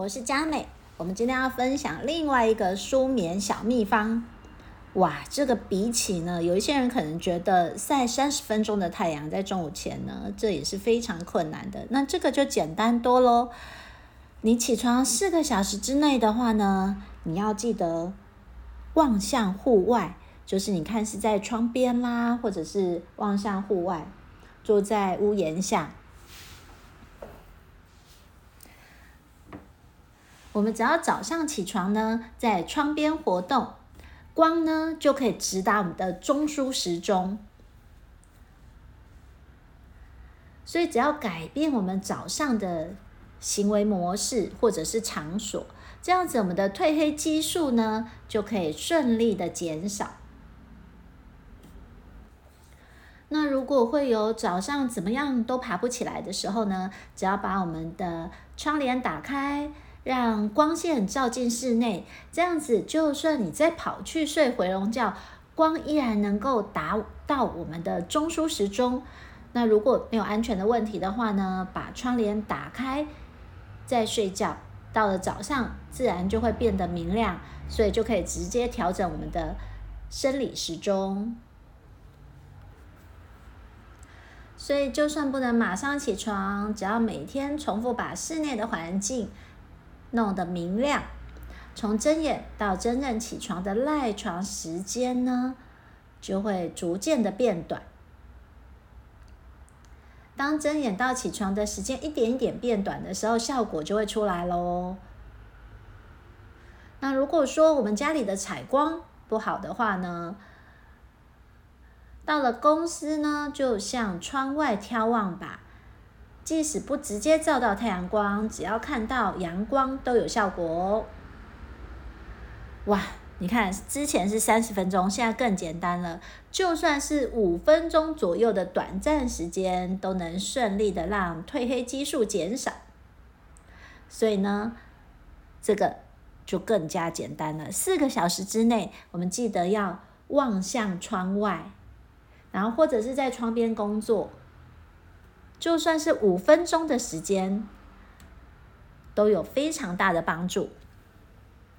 我是佳美。我们今天要分享另外一个舒眠小秘方。哇，这个比起呢，有一些人可能觉得晒三十分钟的太阳在中午前呢，这也是非常困难的。那这个就简单多喽。你起床四个小时之内的话呢，你要记得望向户外，就是你看是在窗边啦，或者是望向户外，坐在屋檐下。我们只要早上起床呢，在窗边活动，光呢就可以直达我们的中枢时钟。所以只要改变我们早上的行为模式或者是场所，这样子我们的褪黑激素呢就可以顺利的减少。那如果会有早上怎么样都爬不起来的时候呢，只要把我们的窗帘打开。让光线照进室内，这样子，就算你再跑去睡回笼觉，光依然能够达到我们的中枢时钟。那如果没有安全的问题的话呢，把窗帘打开再睡觉，到了早上自然就会变得明亮，所以就可以直接调整我们的生理时钟。所以就算不能马上起床，只要每天重复把室内的环境。弄得明亮，从睁眼到真正起床的赖床时间呢，就会逐渐的变短。当睁眼到起床的时间一点一点变短的时候，效果就会出来喽。那如果说我们家里的采光不好的话呢，到了公司呢，就向窗外眺望吧。即使不直接照到太阳光，只要看到阳光都有效果哦。哇，你看，之前是三十分钟，现在更简单了。就算是五分钟左右的短暂时间，都能顺利的让褪黑激素减少。所以呢，这个就更加简单了。四个小时之内，我们记得要望向窗外，然后或者是在窗边工作。就算是五分钟的时间，都有非常大的帮助。